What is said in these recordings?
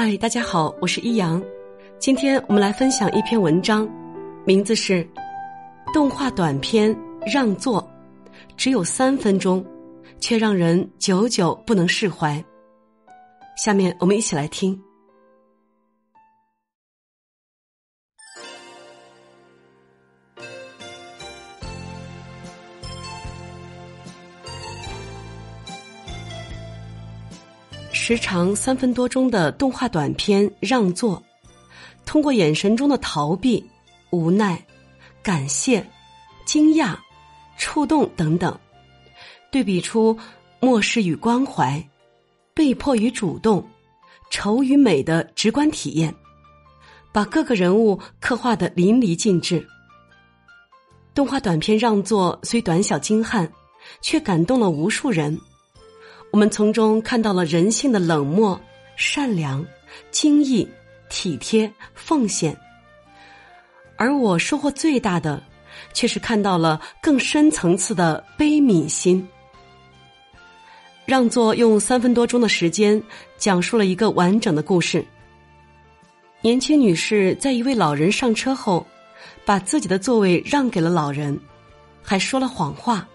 嗨，大家好，我是一阳。今天我们来分享一篇文章，名字是《动画短片让座》，只有三分钟，却让人久久不能释怀。下面我们一起来听。时长三分多钟的动画短片《让座》，通过眼神中的逃避、无奈、感谢、惊讶、触动等等，对比出漠视与关怀、被迫与主动、丑与美的直观体验，把各个人物刻画的淋漓尽致。动画短片《让座》虽短小精悍，却感动了无数人。我们从中看到了人性的冷漠、善良、精益、体贴、奉献，而我收获最大的，却是看到了更深层次的悲悯心。让座用三分多钟的时间，讲述了一个完整的故事。年轻女士在一位老人上车后，把自己的座位让给了老人，还说了谎话。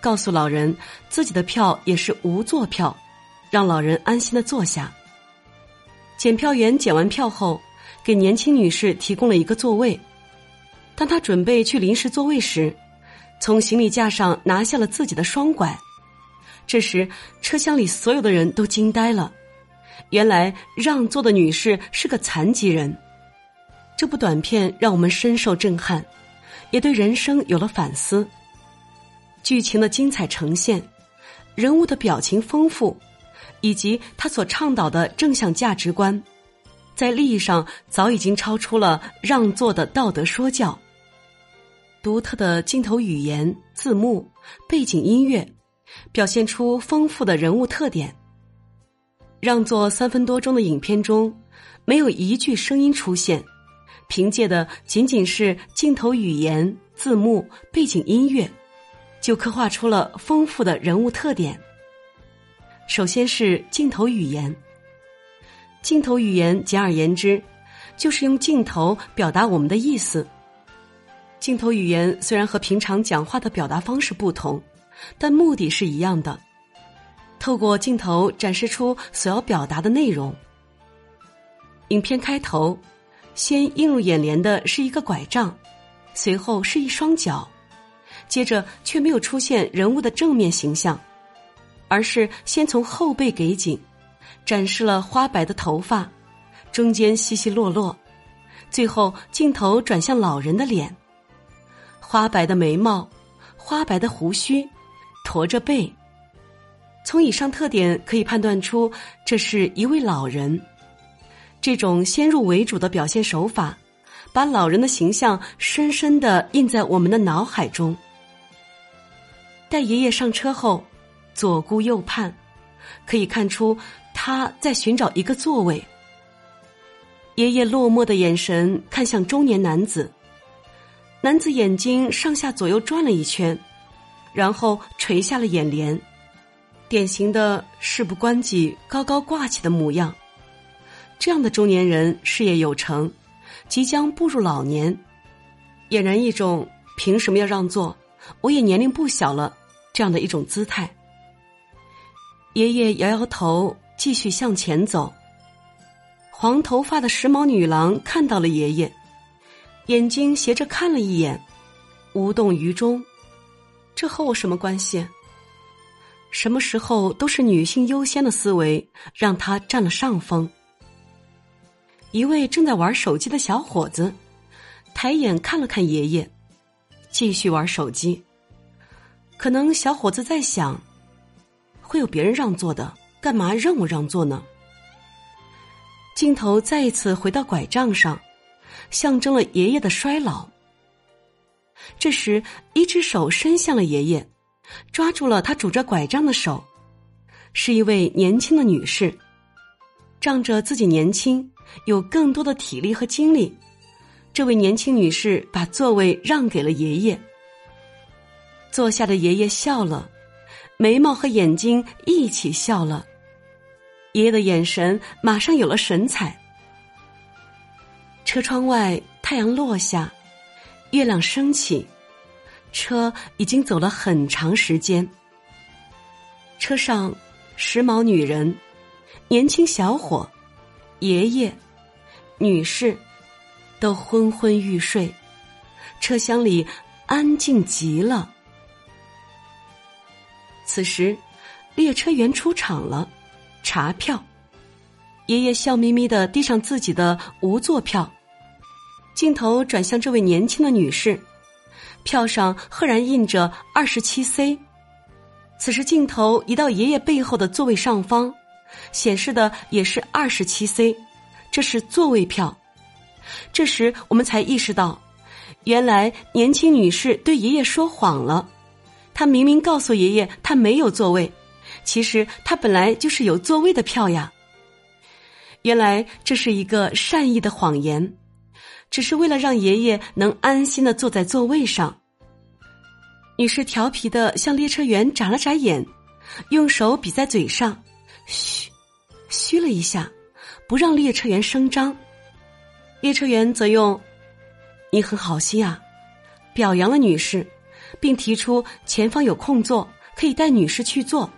告诉老人自己的票也是无座票，让老人安心的坐下。检票员检完票后，给年轻女士提供了一个座位。当她准备去临时座位时，从行李架上拿下了自己的双拐。这时，车厢里所有的人都惊呆了。原来让座的女士是个残疾人。这部短片让我们深受震撼，也对人生有了反思。剧情的精彩呈现，人物的表情丰富，以及他所倡导的正向价值观，在利益上早已经超出了让座的道德说教。独特的镜头语言、字幕、背景音乐，表现出丰富的人物特点。让座三分多钟的影片中，没有一句声音出现，凭借的仅仅是镜头语言、字幕、背景音乐。就刻画出了丰富的人物特点。首先是镜头语言。镜头语言简而言之，就是用镜头表达我们的意思。镜头语言虽然和平常讲话的表达方式不同，但目的是一样的。透过镜头展示出所要表达的内容。影片开头，先映入眼帘的是一个拐杖，随后是一双脚。接着却没有出现人物的正面形象，而是先从后背给景，展示了花白的头发，中间稀稀落落，最后镜头转向老人的脸，花白的眉毛，花白的胡须，驼着背。从以上特点可以判断出，这是一位老人。这种先入为主的表现手法，把老人的形象深深的印在我们的脑海中。待爷爷上车后，左顾右盼，可以看出他在寻找一个座位。爷爷落寞的眼神看向中年男子，男子眼睛上下左右转了一圈，然后垂下了眼帘，典型的事不关己、高高挂起的模样。这样的中年人事业有成，即将步入老年，俨然一种凭什么要让座？我也年龄不小了，这样的一种姿态。爷爷摇摇头，继续向前走。黄头发的时髦女郎看到了爷爷，眼睛斜着看了一眼，无动于衷。这和我什么关系？什么时候都是女性优先的思维让他占了上风。一位正在玩手机的小伙子抬眼看了看爷爷。继续玩手机，可能小伙子在想：会有别人让座的，干嘛让我让座呢？镜头再一次回到拐杖上，象征了爷爷的衰老。这时，一只手伸向了爷爷，抓住了他拄着拐杖的手，是一位年轻的女士，仗着自己年轻，有更多的体力和精力。这位年轻女士把座位让给了爷爷。坐下的爷爷笑了，眉毛和眼睛一起笑了。爷爷的眼神马上有了神采。车窗外，太阳落下，月亮升起，车已经走了很长时间。车上，时髦女人、年轻小伙、爷爷、女士，都昏昏欲睡，车厢里安静极了。此时，列车员出场了，查票。爷爷笑眯眯的递上自己的无座票，镜头转向这位年轻的女士，票上赫然印着二十七 C。此时镜头移到爷爷背后的座位上方，显示的也是二十七 C，这是座位票。这时我们才意识到，原来年轻女士对爷爷说谎了，她明明告诉爷爷她没有座位，其实她本来就是有座位的票呀。原来这是一个善意的谎言，只是为了让爷爷能安心的坐在座位上。女士调皮的向列车员眨了眨眼，用手比在嘴上，嘘，嘘了一下，不让列车员声张。列车员则用“你很好心啊”，表扬了女士，并提出前方有空座，可以带女士去坐。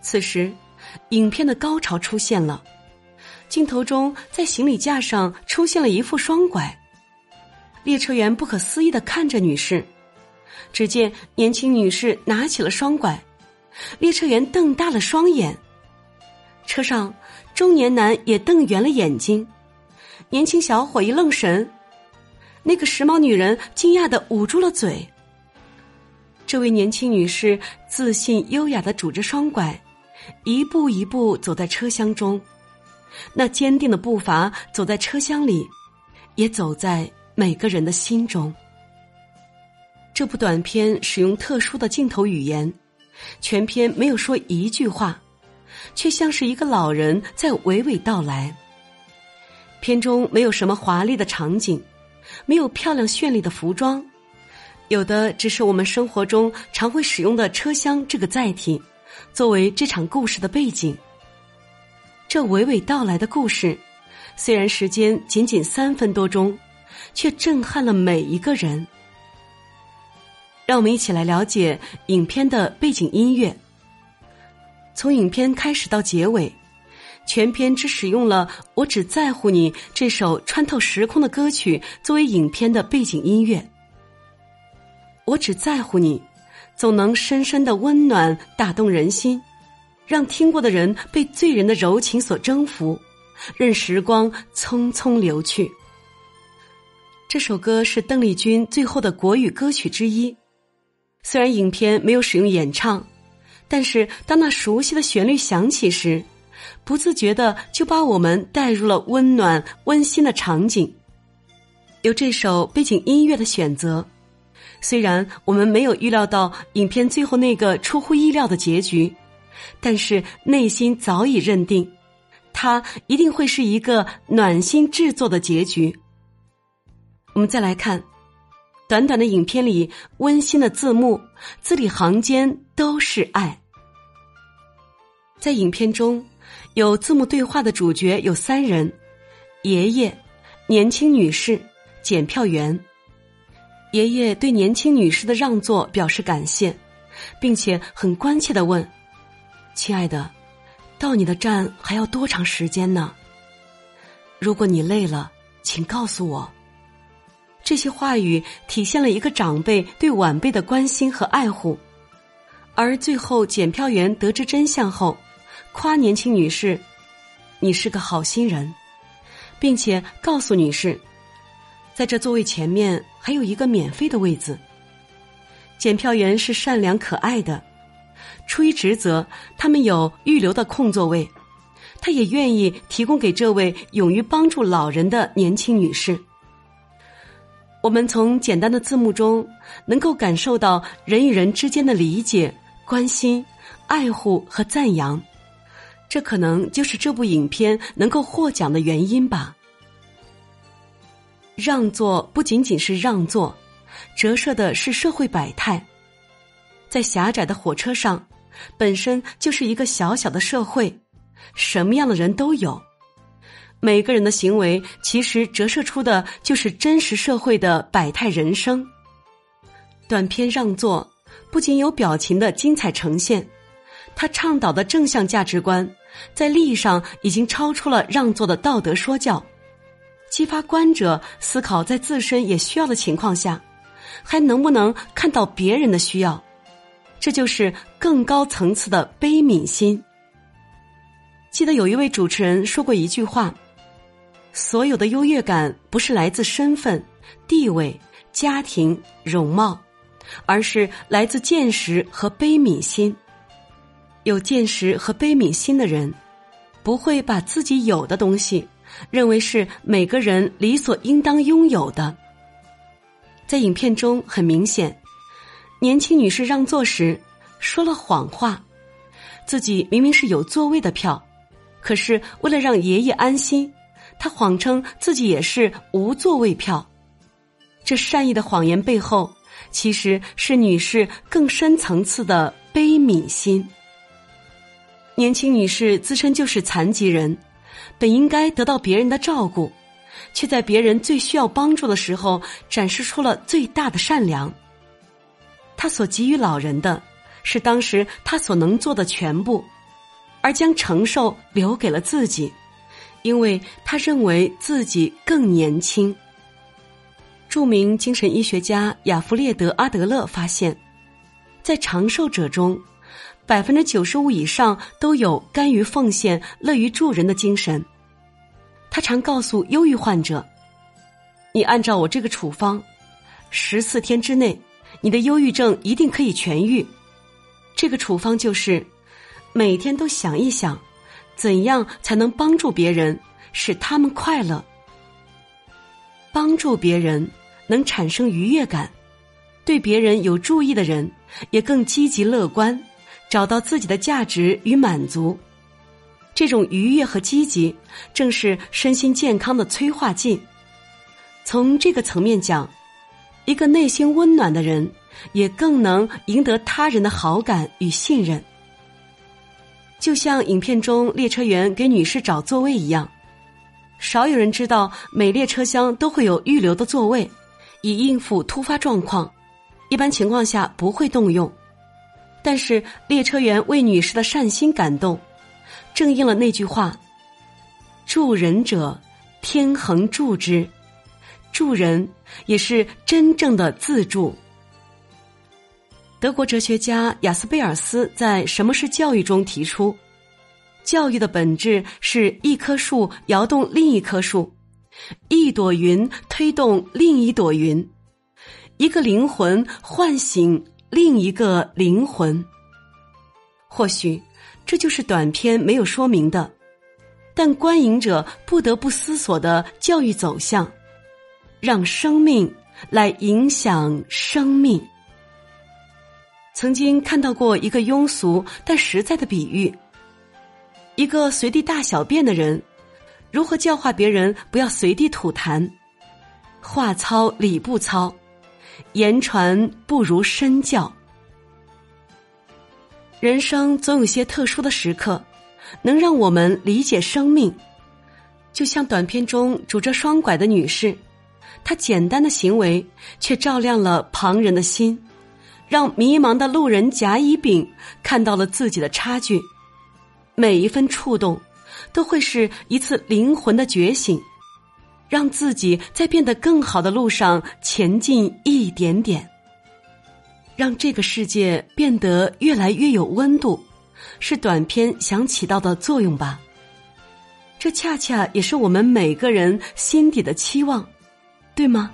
此时，影片的高潮出现了。镜头中，在行李架上出现了一副双拐。列车员不可思议的看着女士，只见年轻女士拿起了双拐，列车员瞪大了双眼。车上中年男也瞪圆了眼睛，年轻小伙一愣神，那个时髦女人惊讶的捂住了嘴。这位年轻女士自信优雅的拄着双拐，一步一步走在车厢中。那坚定的步伐走在车厢里，也走在每个人的心中。这部短片使用特殊的镜头语言，全片没有说一句话，却像是一个老人在娓娓道来。片中没有什么华丽的场景，没有漂亮绚丽的服装，有的只是我们生活中常会使用的车厢这个载体，作为这场故事的背景。这娓娓道来的故事，虽然时间仅仅三分多钟，却震撼了每一个人。让我们一起来了解影片的背景音乐。从影片开始到结尾，全片只使用了《我只在乎你》这首穿透时空的歌曲作为影片的背景音乐。我只在乎你，总能深深的温暖打动人心。让听过的人被醉人的柔情所征服，任时光匆匆流去。这首歌是邓丽君最后的国语歌曲之一。虽然影片没有使用演唱，但是当那熟悉的旋律响起时，不自觉的就把我们带入了温暖温馨的场景。有这首背景音乐的选择，虽然我们没有预料到影片最后那个出乎意料的结局。但是内心早已认定，它一定会是一个暖心制作的结局。我们再来看，短短的影片里温馨的字幕，字里行间都是爱。在影片中，有字幕对话的主角有三人：爷爷、年轻女士、检票员。爷爷对年轻女士的让座表示感谢，并且很关切的问。亲爱的，到你的站还要多长时间呢？如果你累了，请告诉我。这些话语体现了一个长辈对晚辈的关心和爱护。而最后，检票员得知真相后，夸年轻女士：“你是个好心人，并且告诉女士，在这座位前面还有一个免费的位子。”检票员是善良可爱的。出于职责，他们有预留的空座位，他也愿意提供给这位勇于帮助老人的年轻女士。我们从简单的字幕中能够感受到人与人之间的理解、关心、爱护和赞扬，这可能就是这部影片能够获奖的原因吧。让座不仅仅是让座，折射的是社会百态。在狭窄的火车上，本身就是一个小小的社会，什么样的人都有。每个人的行为其实折射出的就是真实社会的百态人生。短片让座不仅有表情的精彩呈现，他倡导的正向价值观在利益上已经超出了让座的道德说教，激发观者思考在自身也需要的情况下，还能不能看到别人的需要，这就是更高层次的悲悯心。记得有一位主持人说过一句话。所有的优越感不是来自身份、地位、家庭、容貌，而是来自见识和悲悯心。有见识和悲悯心的人，不会把自己有的东西认为是每个人理所应当拥有的。在影片中很明显，年轻女士让座时说了谎话，自己明明是有座位的票，可是为了让爷爷安心。他谎称自己也是无座位票，这善意的谎言背后，其实是女士更深层次的悲悯心。年轻女士自身就是残疾人，本应该得到别人的照顾，却在别人最需要帮助的时候展示出了最大的善良。她所给予老人的，是当时她所能做的全部，而将承受留给了自己。因为他认为自己更年轻。著名精神医学家亚弗列德·阿德勒发现，在长寿者中，百分之九十五以上都有甘于奉献、乐于助人的精神。他常告诉忧郁患者：“你按照我这个处方，十四天之内，你的忧郁症一定可以痊愈。”这个处方就是每天都想一想。怎样才能帮助别人，使他们快乐？帮助别人能产生愉悦感，对别人有注意的人也更积极乐观，找到自己的价值与满足。这种愉悦和积极，正是身心健康的催化剂。从这个层面讲，一个内心温暖的人，也更能赢得他人的好感与信任。就像影片中列车员给女士找座位一样，少有人知道每列车厢都会有预留的座位，以应付突发状况。一般情况下不会动用，但是列车员为女士的善心感动，正应了那句话：“助人者天恒助之。”助人也是真正的自助。德国哲学家雅斯贝尔斯在《什么是教育》中提出，教育的本质是一棵树摇动另一棵树，一朵云推动另一朵云，一个灵魂唤醒另一个灵魂。或许这就是短片没有说明的，但观影者不得不思索的教育走向，让生命来影响生命。曾经看到过一个庸俗但实在的比喻：一个随地大小便的人，如何教化别人不要随地吐痰？话糙理不糙，言传不如身教。人生总有些特殊的时刻，能让我们理解生命。就像短片中拄着双拐的女士，她简单的行为却照亮了旁人的心。让迷茫的路人甲乙丙看到了自己的差距，每一分触动，都会是一次灵魂的觉醒，让自己在变得更好的路上前进一点点，让这个世界变得越来越有温度，是短篇想起到的作用吧。这恰恰也是我们每个人心底的期望，对吗？